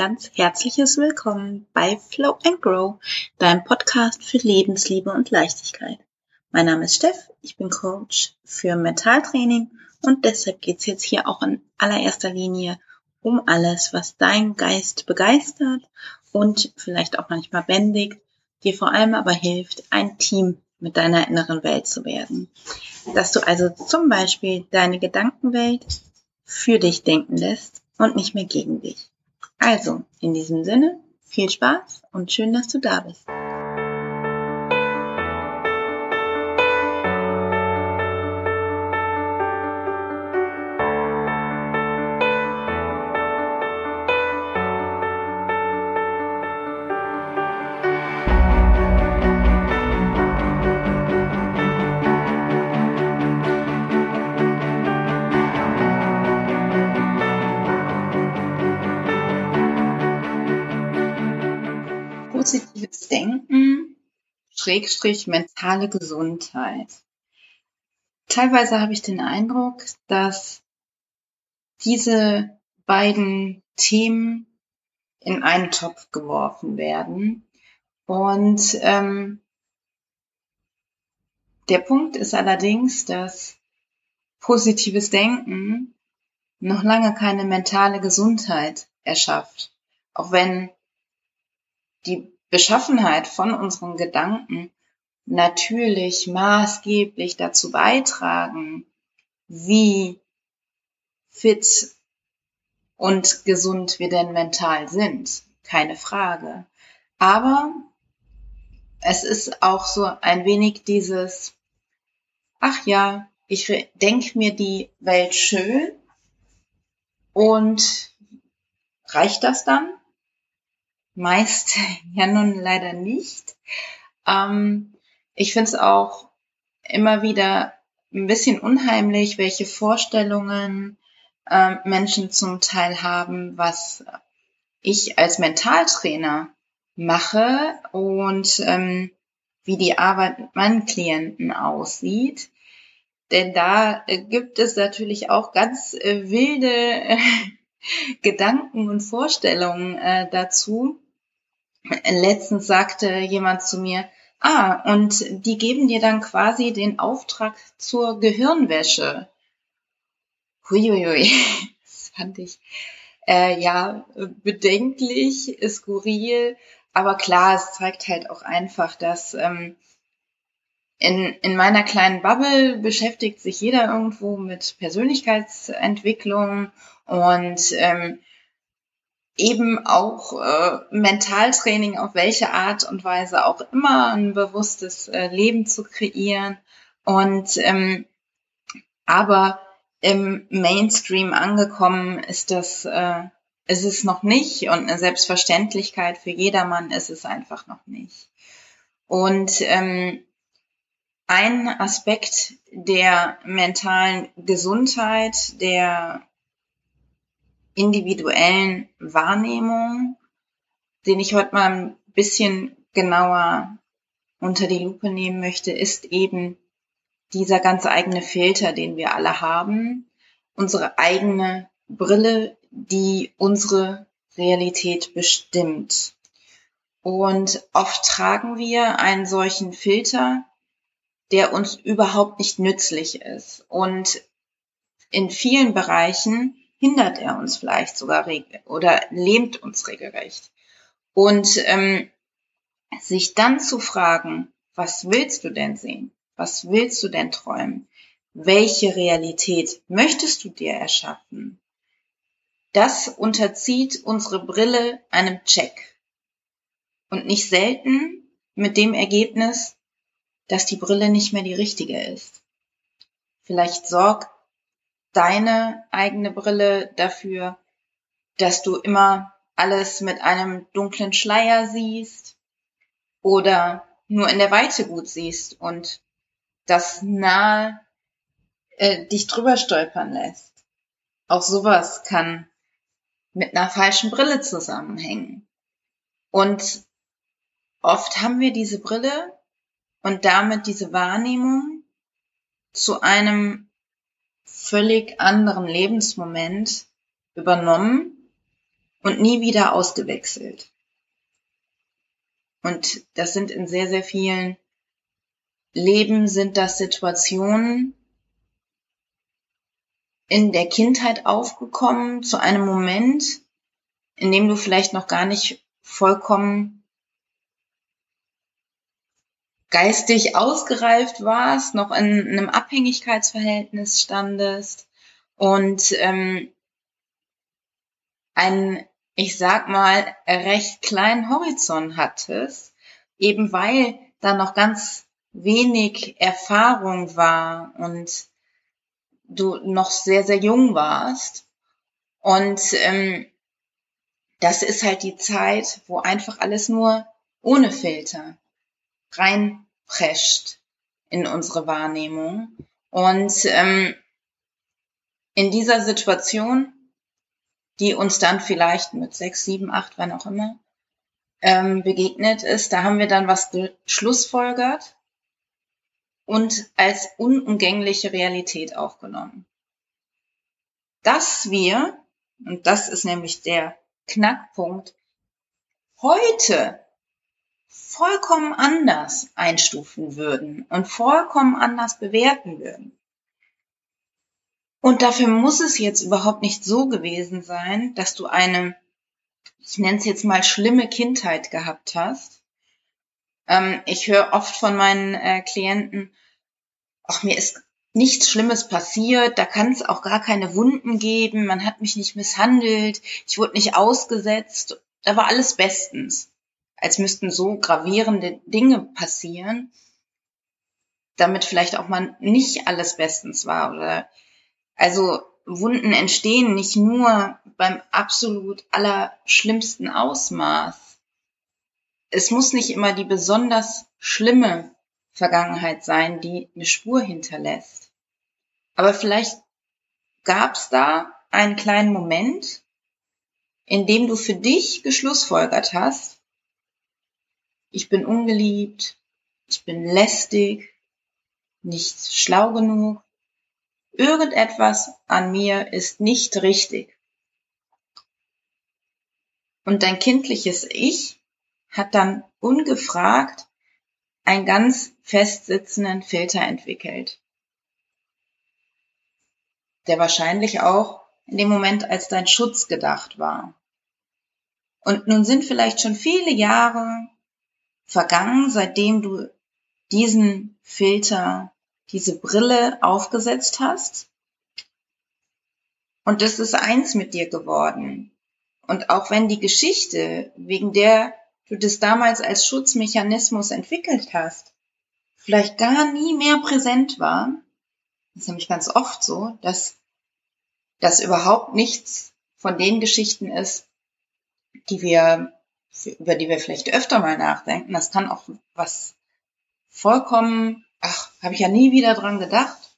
ganz herzliches Willkommen bei Flow and Grow, deinem Podcast für Lebensliebe und Leichtigkeit. Mein Name ist Steff, ich bin Coach für Mentaltraining und deshalb geht's jetzt hier auch in allererster Linie um alles, was dein Geist begeistert und vielleicht auch manchmal bändigt, dir vor allem aber hilft, ein Team mit deiner inneren Welt zu werden. Dass du also zum Beispiel deine Gedankenwelt für dich denken lässt und nicht mehr gegen dich. Also, in diesem Sinne, viel Spaß und schön, dass du da bist. Schrägstrich mentale Gesundheit. Teilweise habe ich den Eindruck, dass diese beiden Themen in einen Topf geworfen werden. Und ähm, der Punkt ist allerdings, dass positives Denken noch lange keine mentale Gesundheit erschafft. Auch wenn die Beschaffenheit von unseren Gedanken natürlich maßgeblich dazu beitragen, wie fit und gesund wir denn mental sind. Keine Frage. Aber es ist auch so ein wenig dieses, ach ja, ich denke mir die Welt schön und reicht das dann? Meist ja nun leider nicht. Ähm, ich finde es auch immer wieder ein bisschen unheimlich, welche Vorstellungen äh, Menschen zum Teil haben, was ich als Mentaltrainer mache und ähm, wie die Arbeit mit meinen Klienten aussieht. Denn da äh, gibt es natürlich auch ganz äh, wilde Gedanken und Vorstellungen äh, dazu. Letztens sagte jemand zu mir, ah, und die geben dir dann quasi den Auftrag zur Gehirnwäsche. Huiuiui, das fand ich äh, ja bedenklich, skurril, aber klar, es zeigt halt auch einfach, dass ähm, in, in meiner kleinen Bubble beschäftigt sich jeder irgendwo mit Persönlichkeitsentwicklung und ähm, eben auch äh, Mentaltraining auf welche Art und Weise auch immer ein bewusstes äh, Leben zu kreieren. Und ähm, aber im Mainstream angekommen ist das äh, ist es noch nicht. Und eine Selbstverständlichkeit für jedermann ist es einfach noch nicht. Und ähm, ein Aspekt der mentalen Gesundheit, der individuellen Wahrnehmung, den ich heute mal ein bisschen genauer unter die Lupe nehmen möchte, ist eben dieser ganz eigene Filter, den wir alle haben, unsere eigene Brille, die unsere Realität bestimmt. Und oft tragen wir einen solchen Filter, der uns überhaupt nicht nützlich ist. Und in vielen Bereichen hindert er uns vielleicht sogar oder lähmt uns regelrecht. Und ähm, sich dann zu fragen, was willst du denn sehen? Was willst du denn träumen? Welche Realität möchtest du dir erschaffen? Das unterzieht unsere Brille einem Check. Und nicht selten mit dem Ergebnis, dass die Brille nicht mehr die richtige ist. Vielleicht sorgt deine eigene Brille dafür, dass du immer alles mit einem dunklen Schleier siehst oder nur in der Weite gut siehst und das nahe äh, dich drüber stolpern lässt. Auch sowas kann mit einer falschen Brille zusammenhängen. Und oft haben wir diese Brille und damit diese Wahrnehmung zu einem völlig anderen Lebensmoment übernommen und nie wieder ausgewechselt. Und das sind in sehr, sehr vielen Leben sind das Situationen in der Kindheit aufgekommen zu einem Moment, in dem du vielleicht noch gar nicht vollkommen geistig ausgereift warst, noch in einem Abhängigkeitsverhältnis standest und ähm, einen, ich sag mal, recht kleinen Horizont hattest, eben weil da noch ganz wenig Erfahrung war und du noch sehr, sehr jung warst. Und ähm, das ist halt die Zeit, wo einfach alles nur ohne Filter reinprescht in unsere Wahrnehmung. Und ähm, in dieser Situation, die uns dann vielleicht mit sechs, sieben, acht, wann auch immer, ähm, begegnet ist, da haben wir dann was geschlussfolgert und als unumgängliche Realität aufgenommen. Dass wir, und das ist nämlich der Knackpunkt, heute vollkommen anders einstufen würden und vollkommen anders bewerten würden. Und dafür muss es jetzt überhaupt nicht so gewesen sein, dass du eine, ich nenne es jetzt mal schlimme Kindheit gehabt hast. Ähm, ich höre oft von meinen äh, Klienten, ach, mir ist nichts Schlimmes passiert, da kann es auch gar keine Wunden geben, man hat mich nicht misshandelt, ich wurde nicht ausgesetzt, da war alles bestens. Als müssten so gravierende Dinge passieren, damit vielleicht auch mal nicht alles bestens war oder also Wunden entstehen nicht nur beim absolut allerschlimmsten Ausmaß. Es muss nicht immer die besonders schlimme Vergangenheit sein, die eine Spur hinterlässt. Aber vielleicht gab es da einen kleinen Moment, in dem du für dich geschlussfolgert hast, ich bin ungeliebt, ich bin lästig, nicht schlau genug, irgendetwas an mir ist nicht richtig. Und dein kindliches Ich hat dann ungefragt einen ganz festsitzenden Filter entwickelt, der wahrscheinlich auch in dem Moment als dein Schutz gedacht war. Und nun sind vielleicht schon viele Jahre vergangen, seitdem du diesen Filter, diese Brille aufgesetzt hast. Und das ist eins mit dir geworden. Und auch wenn die Geschichte, wegen der du das damals als Schutzmechanismus entwickelt hast, vielleicht gar nie mehr präsent war, das ist nämlich ganz oft so, dass das überhaupt nichts von den Geschichten ist, die wir, über die wir vielleicht öfter mal nachdenken. Das kann auch was vollkommen, ach, habe ich ja nie wieder dran gedacht,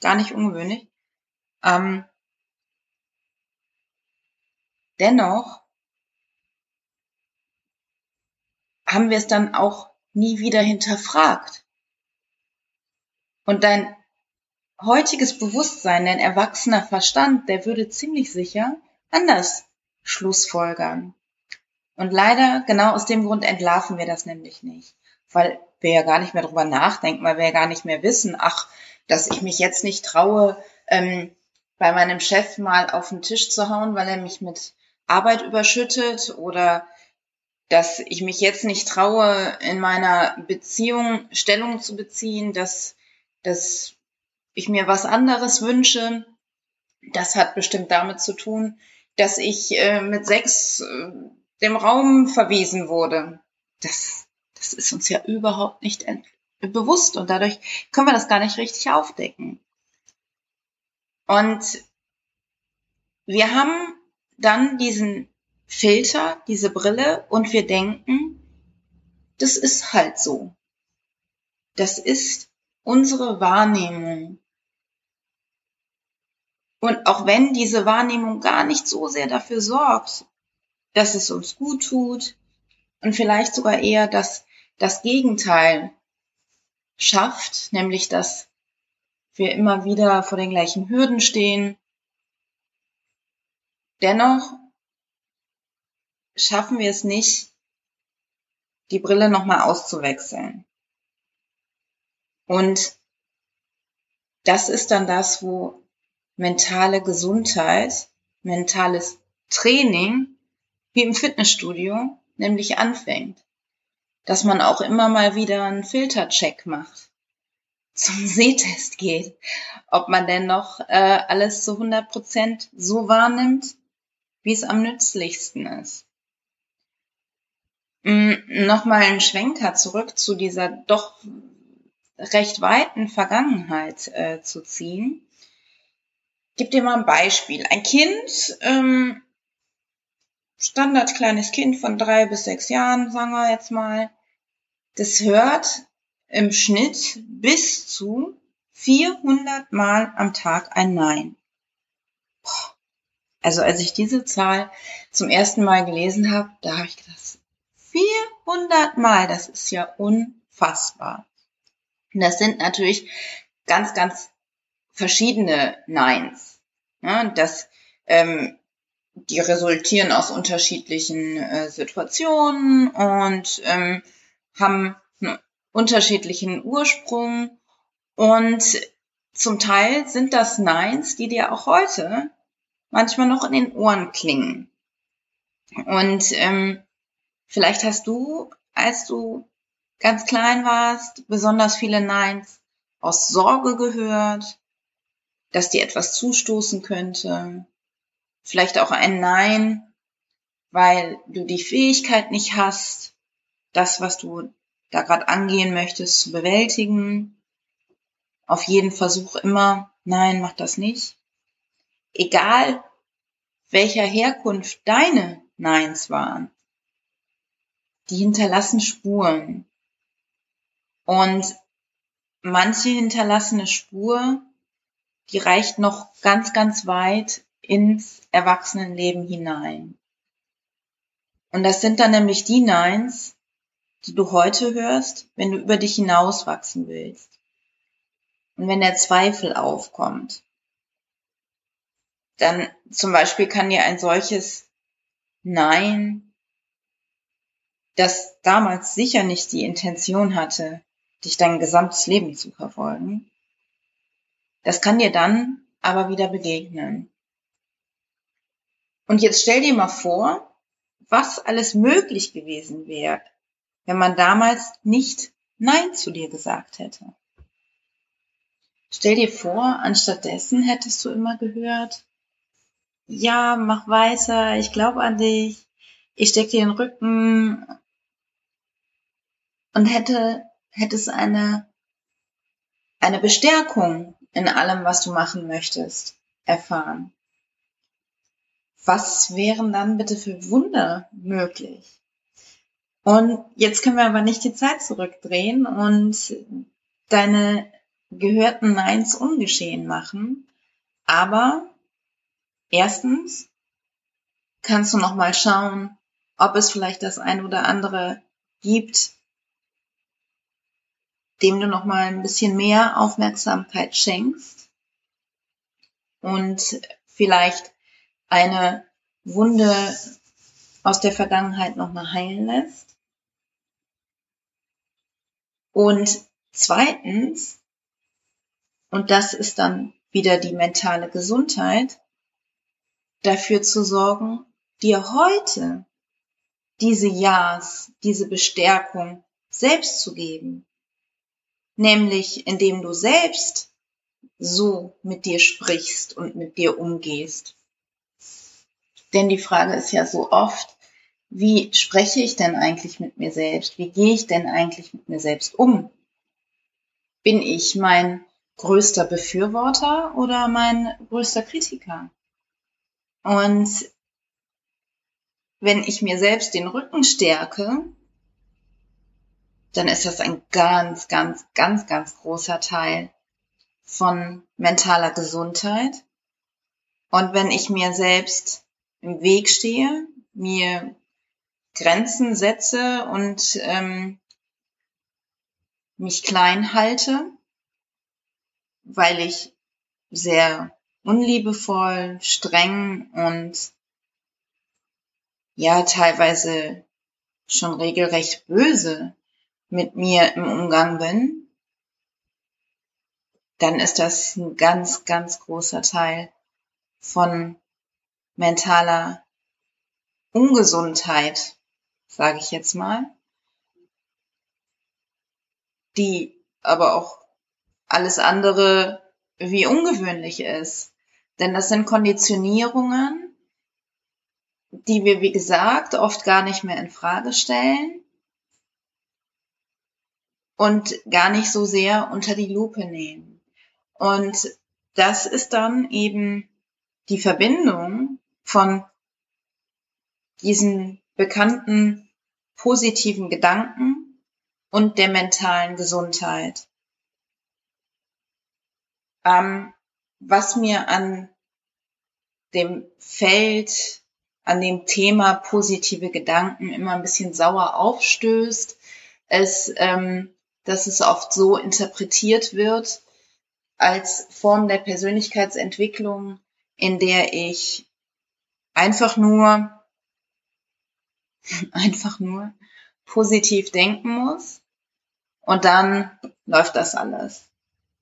gar nicht ungewöhnlich. Ähm, dennoch haben wir es dann auch nie wieder hinterfragt. Und dein heutiges Bewusstsein, dein erwachsener Verstand, der würde ziemlich sicher anders Schlussfolgern. Und leider, genau aus dem Grund entlarven wir das nämlich nicht. Weil wir ja gar nicht mehr drüber nachdenken, weil wir ja gar nicht mehr wissen, ach, dass ich mich jetzt nicht traue, ähm, bei meinem Chef mal auf den Tisch zu hauen, weil er mich mit Arbeit überschüttet oder dass ich mich jetzt nicht traue, in meiner Beziehung Stellung zu beziehen, dass, dass ich mir was anderes wünsche. Das hat bestimmt damit zu tun, dass ich äh, mit sechs äh, dem Raum verwiesen wurde. Das, das ist uns ja überhaupt nicht bewusst und dadurch können wir das gar nicht richtig aufdecken. Und wir haben dann diesen Filter, diese Brille und wir denken, das ist halt so. Das ist unsere Wahrnehmung. Und auch wenn diese Wahrnehmung gar nicht so sehr dafür sorgt, dass es uns gut tut und vielleicht sogar eher das, das Gegenteil schafft, nämlich dass wir immer wieder vor den gleichen Hürden stehen. Dennoch schaffen wir es nicht, die Brille nochmal auszuwechseln. Und das ist dann das, wo mentale Gesundheit, mentales Training, wie im Fitnessstudio, nämlich anfängt. Dass man auch immer mal wieder einen Filtercheck macht, zum Sehtest geht, ob man denn noch äh, alles zu 100 Prozent so wahrnimmt, wie es am nützlichsten ist. Mm, Nochmal ein Schwenker zurück zu dieser doch recht weiten Vergangenheit äh, zu ziehen. Gib dir mal ein Beispiel. Ein Kind, ähm, Standard kleines Kind von drei bis sechs Jahren, sagen wir jetzt mal, das hört im Schnitt bis zu 400 Mal am Tag ein Nein. Also als ich diese Zahl zum ersten Mal gelesen habe, da habe ich gedacht, 400 Mal, das ist ja unfassbar. Und das sind natürlich ganz, ganz verschiedene Neins. Ja, das, ähm, die resultieren aus unterschiedlichen äh, Situationen und ähm, haben einen unterschiedlichen Ursprung. Und zum Teil sind das Neins, die dir auch heute manchmal noch in den Ohren klingen. Und ähm, vielleicht hast du, als du ganz klein warst, besonders viele Neins aus Sorge gehört, dass dir etwas zustoßen könnte. Vielleicht auch ein Nein, weil du die Fähigkeit nicht hast, das, was du da gerade angehen möchtest, zu bewältigen. Auf jeden Versuch immer, nein, mach das nicht. Egal, welcher Herkunft deine Neins waren, die hinterlassen Spuren. Und manche hinterlassene Spur, die reicht noch ganz, ganz weit ins Erwachsenenleben hinein. Und das sind dann nämlich die Neins, die du heute hörst, wenn du über dich hinauswachsen willst. Und wenn der Zweifel aufkommt, dann zum Beispiel kann dir ein solches Nein, das damals sicher nicht die Intention hatte, dich dein gesamtes Leben zu verfolgen. Das kann dir dann aber wieder begegnen. Und jetzt stell dir mal vor, was alles möglich gewesen wäre, wenn man damals nicht Nein zu dir gesagt hätte. Stell dir vor, anstattdessen hättest du immer gehört, ja, mach weiter, ich glaube an dich, ich steck dir den Rücken und hätte hättest eine, eine Bestärkung in allem, was du machen möchtest, erfahren. Was wären dann bitte für Wunder möglich? Und jetzt können wir aber nicht die Zeit zurückdrehen und deine gehörten Neins ungeschehen machen. Aber erstens kannst du noch mal schauen, ob es vielleicht das ein oder andere gibt, dem du noch mal ein bisschen mehr Aufmerksamkeit schenkst und vielleicht eine Wunde aus der Vergangenheit noch mal heilen lässt. Und zweitens, und das ist dann wieder die mentale Gesundheit, dafür zu sorgen, dir heute diese Ja's, diese Bestärkung selbst zu geben nämlich indem du selbst so mit dir sprichst und mit dir umgehst. Denn die Frage ist ja so oft, wie spreche ich denn eigentlich mit mir selbst? Wie gehe ich denn eigentlich mit mir selbst um? Bin ich mein größter Befürworter oder mein größter Kritiker? Und wenn ich mir selbst den Rücken stärke, dann ist das ein ganz, ganz, ganz, ganz großer Teil von mentaler Gesundheit. Und wenn ich mir selbst im Weg stehe, mir Grenzen setze und ähm, mich klein halte, weil ich sehr unliebevoll, streng und ja teilweise schon regelrecht böse mit mir im Umgang bin, dann ist das ein ganz, ganz großer Teil von mentaler Ungesundheit, sage ich jetzt mal, die aber auch alles andere wie ungewöhnlich ist. Denn das sind Konditionierungen, die wir, wie gesagt, oft gar nicht mehr in Frage stellen und gar nicht so sehr unter die Lupe nehmen. Und das ist dann eben die Verbindung von diesen bekannten positiven Gedanken und der mentalen Gesundheit. Ähm, was mir an dem Feld, an dem Thema positive Gedanken immer ein bisschen sauer aufstößt, ist, ähm, dass es oft so interpretiert wird als Form der Persönlichkeitsentwicklung, in der ich einfach nur, einfach nur positiv denken muss und dann läuft das alles.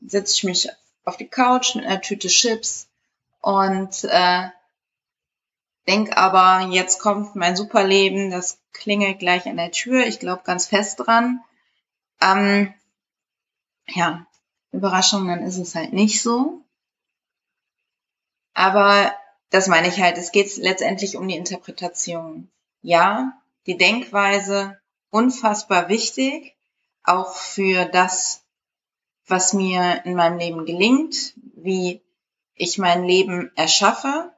Setze ich mich auf die Couch mit einer Tüte Chips und äh, denk aber, jetzt kommt mein Superleben, das klingelt gleich an der Tür, ich glaube ganz fest dran. Ähm, ja, Überraschung, dann ist es halt nicht so. Aber das meine ich halt, es geht letztendlich um die Interpretation. Ja, die Denkweise unfassbar wichtig, auch für das, was mir in meinem Leben gelingt, wie ich mein Leben erschaffe,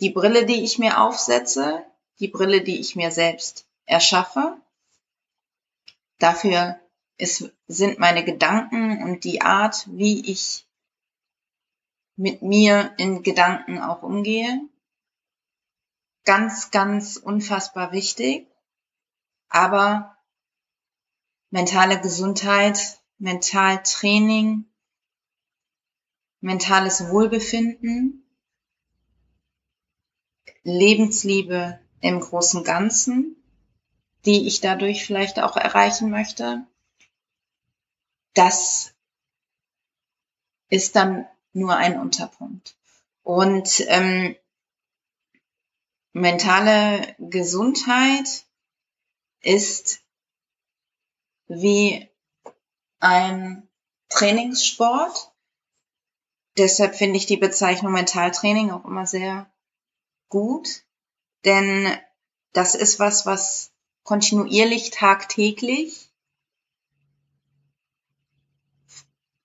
die Brille, die ich mir aufsetze, die Brille, die ich mir selbst erschaffe. Dafür ist, sind meine Gedanken und die Art, wie ich mit mir in Gedanken auch umgehe, ganz, ganz unfassbar wichtig. Aber mentale Gesundheit, Mentaltraining, mentales Wohlbefinden, Lebensliebe im großen Ganzen, die ich dadurch vielleicht auch erreichen möchte, das ist dann nur ein Unterpunkt. Und ähm, mentale Gesundheit ist wie ein Trainingssport. Deshalb finde ich die Bezeichnung Mentaltraining auch immer sehr gut, denn das ist was, was kontinuierlich tagtäglich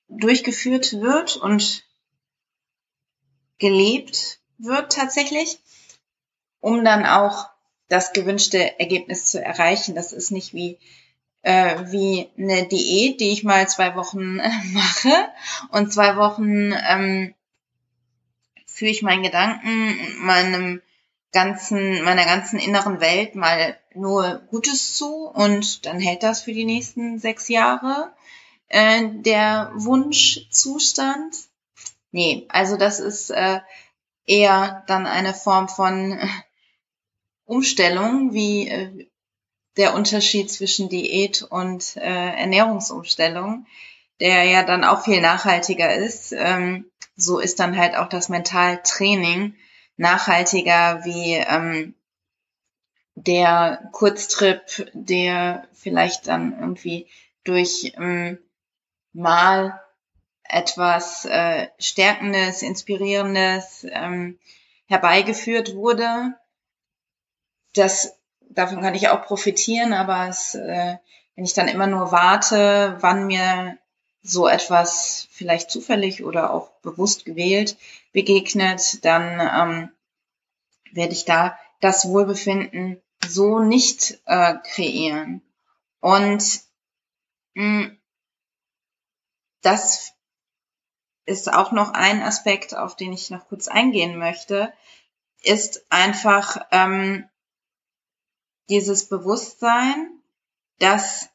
durchgeführt wird und gelebt wird tatsächlich, um dann auch das gewünschte Ergebnis zu erreichen. Das ist nicht wie äh, wie eine Diät, die ich mal zwei Wochen äh, mache und zwei Wochen ähm, führe ich meinen Gedanken, meinem ganzen, meiner ganzen inneren Welt mal nur Gutes zu und dann hält das für die nächsten sechs Jahre äh, der Wunschzustand. Nee, also das ist äh, eher dann eine Form von äh, Umstellung, wie äh, der Unterschied zwischen Diät und äh, Ernährungsumstellung, der ja dann auch viel nachhaltiger ist. Ähm, so ist dann halt auch das Mentaltraining nachhaltiger wie ähm, der Kurztrip, der vielleicht dann irgendwie durch ähm, mal etwas äh, Stärkendes, Inspirierendes ähm, herbeigeführt wurde. Das, davon kann ich auch profitieren, aber es, äh, wenn ich dann immer nur warte, wann mir so etwas vielleicht zufällig oder auch bewusst gewählt begegnet, dann ähm, werde ich da das Wohlbefinden so nicht äh, kreieren. Und mh, mm, das ist auch noch ein Aspekt, auf den ich noch kurz eingehen möchte, ist einfach ähm, dieses Bewusstsein, dass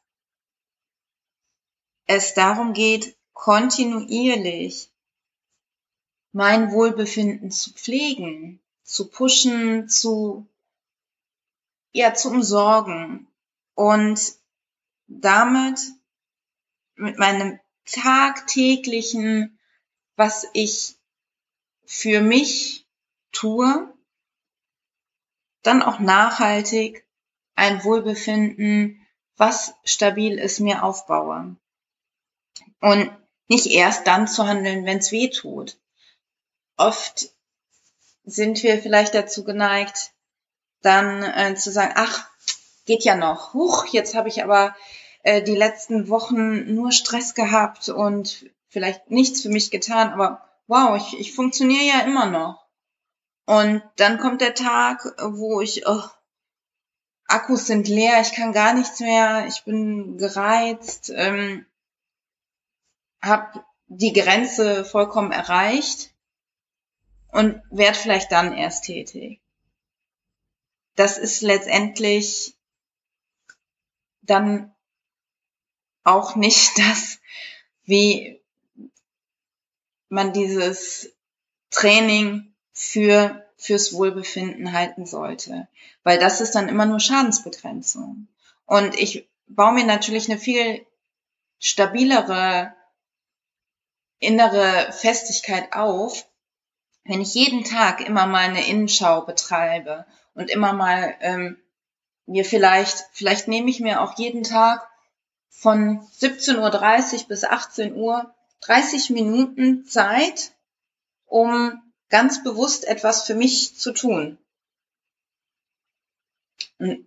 es darum geht, kontinuierlich mein Wohlbefinden zu pflegen, zu pushen, zu ja zu umsorgen und damit mit meinem tagtäglichen, was ich für mich tue, dann auch nachhaltig ein Wohlbefinden, was stabil ist, mir aufbaue. Und nicht erst dann zu handeln, wenn es weh tut. Oft sind wir vielleicht dazu geneigt, dann äh, zu sagen, ach, geht ja noch. Huch, jetzt habe ich aber äh, die letzten Wochen nur Stress gehabt und vielleicht nichts für mich getan, aber wow, ich, ich funktioniere ja immer noch. Und dann kommt der Tag, wo ich, oh, Akkus sind leer, ich kann gar nichts mehr, ich bin gereizt, ähm, habe die Grenze vollkommen erreicht und werde vielleicht dann erst tätig. Das ist letztendlich dann auch nicht das, wie man dieses Training für fürs Wohlbefinden halten sollte, weil das ist dann immer nur Schadensbegrenzung. Und ich baue mir natürlich eine viel stabilere innere Festigkeit auf, wenn ich jeden Tag immer mal eine Innenschau betreibe und immer mal ähm, mir vielleicht, vielleicht nehme ich mir auch jeden Tag von 17.30 Uhr bis 18 Uhr 30 Minuten Zeit, um ganz bewusst etwas für mich zu tun.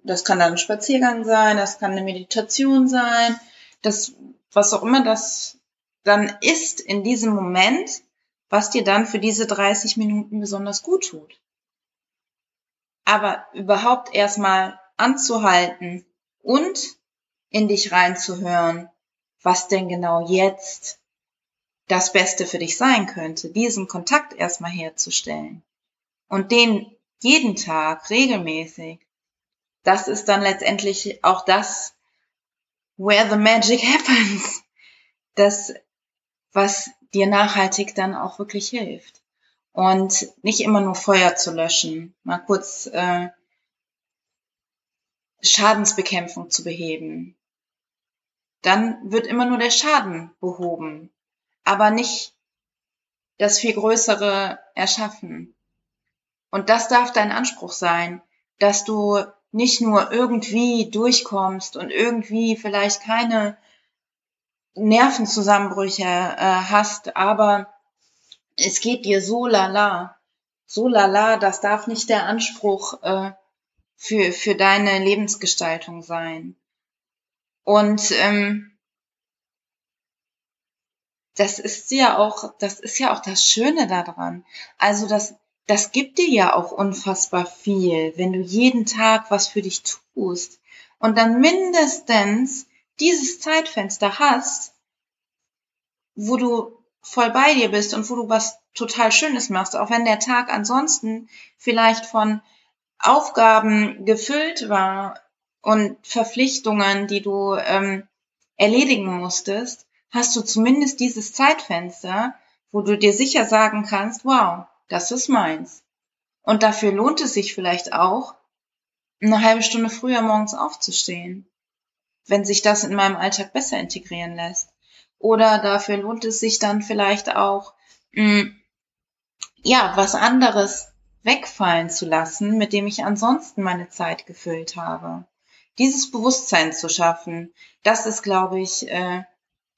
Das kann dann ein Spaziergang sein, das kann eine Meditation sein, das, was auch immer das dann ist in diesem Moment, was dir dann für diese 30 Minuten besonders gut tut. Aber überhaupt erstmal anzuhalten und in dich reinzuhören, was denn genau jetzt das Beste für dich sein könnte, diesen Kontakt erstmal herzustellen und den jeden Tag regelmäßig, das ist dann letztendlich auch das, where the magic happens. Das was dir nachhaltig dann auch wirklich hilft. Und nicht immer nur Feuer zu löschen, mal kurz äh, Schadensbekämpfung zu beheben. Dann wird immer nur der Schaden behoben, aber nicht das viel Größere erschaffen. Und das darf dein Anspruch sein, dass du nicht nur irgendwie durchkommst und irgendwie vielleicht keine Nervenzusammenbrüche äh, hast, aber es geht dir so lala, so lala, das darf nicht der Anspruch äh, für, für deine Lebensgestaltung sein. Und ähm, das ist ja auch, das ist ja auch das Schöne daran. Also das, das gibt dir ja auch unfassbar viel, wenn du jeden Tag was für dich tust und dann mindestens dieses Zeitfenster hast, wo du voll bei dir bist und wo du was total Schönes machst, auch wenn der Tag ansonsten vielleicht von Aufgaben gefüllt war und Verpflichtungen, die du ähm, erledigen musstest, hast du zumindest dieses Zeitfenster, wo du dir sicher sagen kannst, wow, das ist meins. Und dafür lohnt es sich vielleicht auch, eine halbe Stunde früher morgens aufzustehen wenn sich das in meinem Alltag besser integrieren lässt. Oder dafür lohnt es sich dann vielleicht auch, mh, mm, ja, was anderes wegfallen zu lassen, mit dem ich ansonsten meine Zeit gefüllt habe. Dieses Bewusstsein zu schaffen, das ist, glaube ich, äh,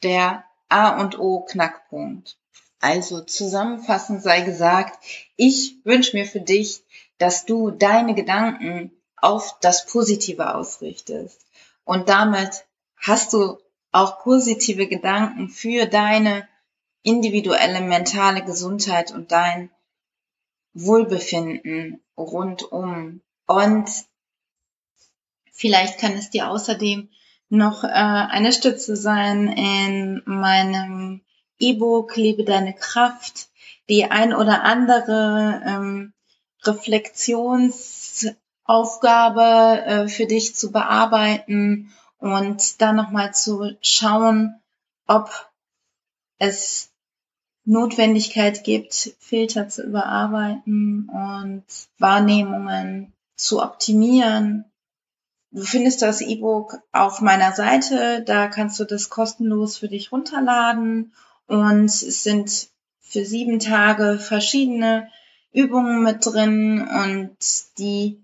der A und O Knackpunkt. Also zusammenfassend sei gesagt, ich wünsche mir für dich, dass du deine Gedanken auf das Positive ausrichtest. Und damit hast du auch positive Gedanken für deine individuelle mentale Gesundheit und dein Wohlbefinden rundum. Und vielleicht kann es dir außerdem noch äh, eine Stütze sein in meinem E-Book Liebe deine Kraft, die ein oder andere ähm, Reflexions Aufgabe äh, für dich zu bearbeiten und dann nochmal zu schauen, ob es Notwendigkeit gibt, Filter zu überarbeiten und Wahrnehmungen zu optimieren Du findest das E-Book auf meiner Seite, da kannst du das kostenlos für dich runterladen. Und es sind für sieben Tage verschiedene Übungen mit drin. Und die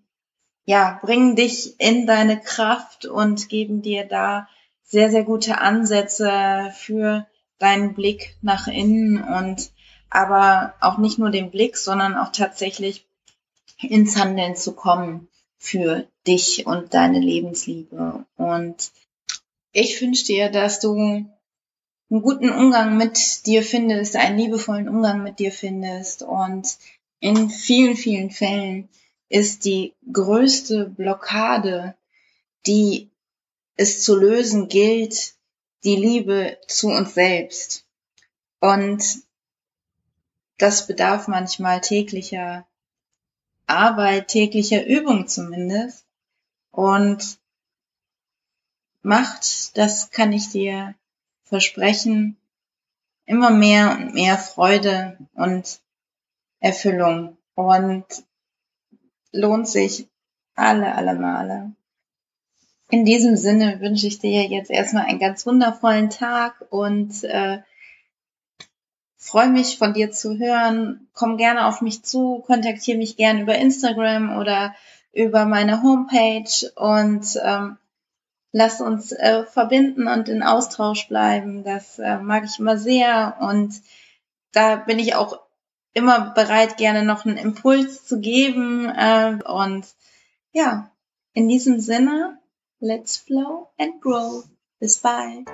ja bringen dich in deine Kraft und geben dir da sehr sehr gute Ansätze für deinen Blick nach innen. Und aber auch nicht nur den Blick, sondern auch tatsächlich ins Handeln zu kommen für dich und deine Lebensliebe. Und ich wünsche dir, dass du einen guten Umgang mit dir findest, einen liebevollen Umgang mit dir findest. Und in vielen, vielen Fällen ist die größte Blockade, die es zu lösen gilt, die Liebe zu uns selbst. Und das bedarf manchmal täglicher Arbeit, täglicher Übung zumindest. Und macht, das kann ich dir versprechen, immer mehr und mehr Freude und Erfüllung. Und lohnt sich alle, alle Male. In diesem Sinne wünsche ich dir jetzt erstmal einen ganz wundervollen Tag und äh, freue mich von dir zu hören. Komm gerne auf mich zu, kontaktiere mich gerne über Instagram oder über meine Homepage und ähm, lass uns äh, verbinden und in Austausch bleiben. Das äh, mag ich immer sehr und da bin ich auch immer bereit, gerne noch einen Impuls zu geben. Äh, und ja, in diesem Sinne, let's flow and grow. Bis bald.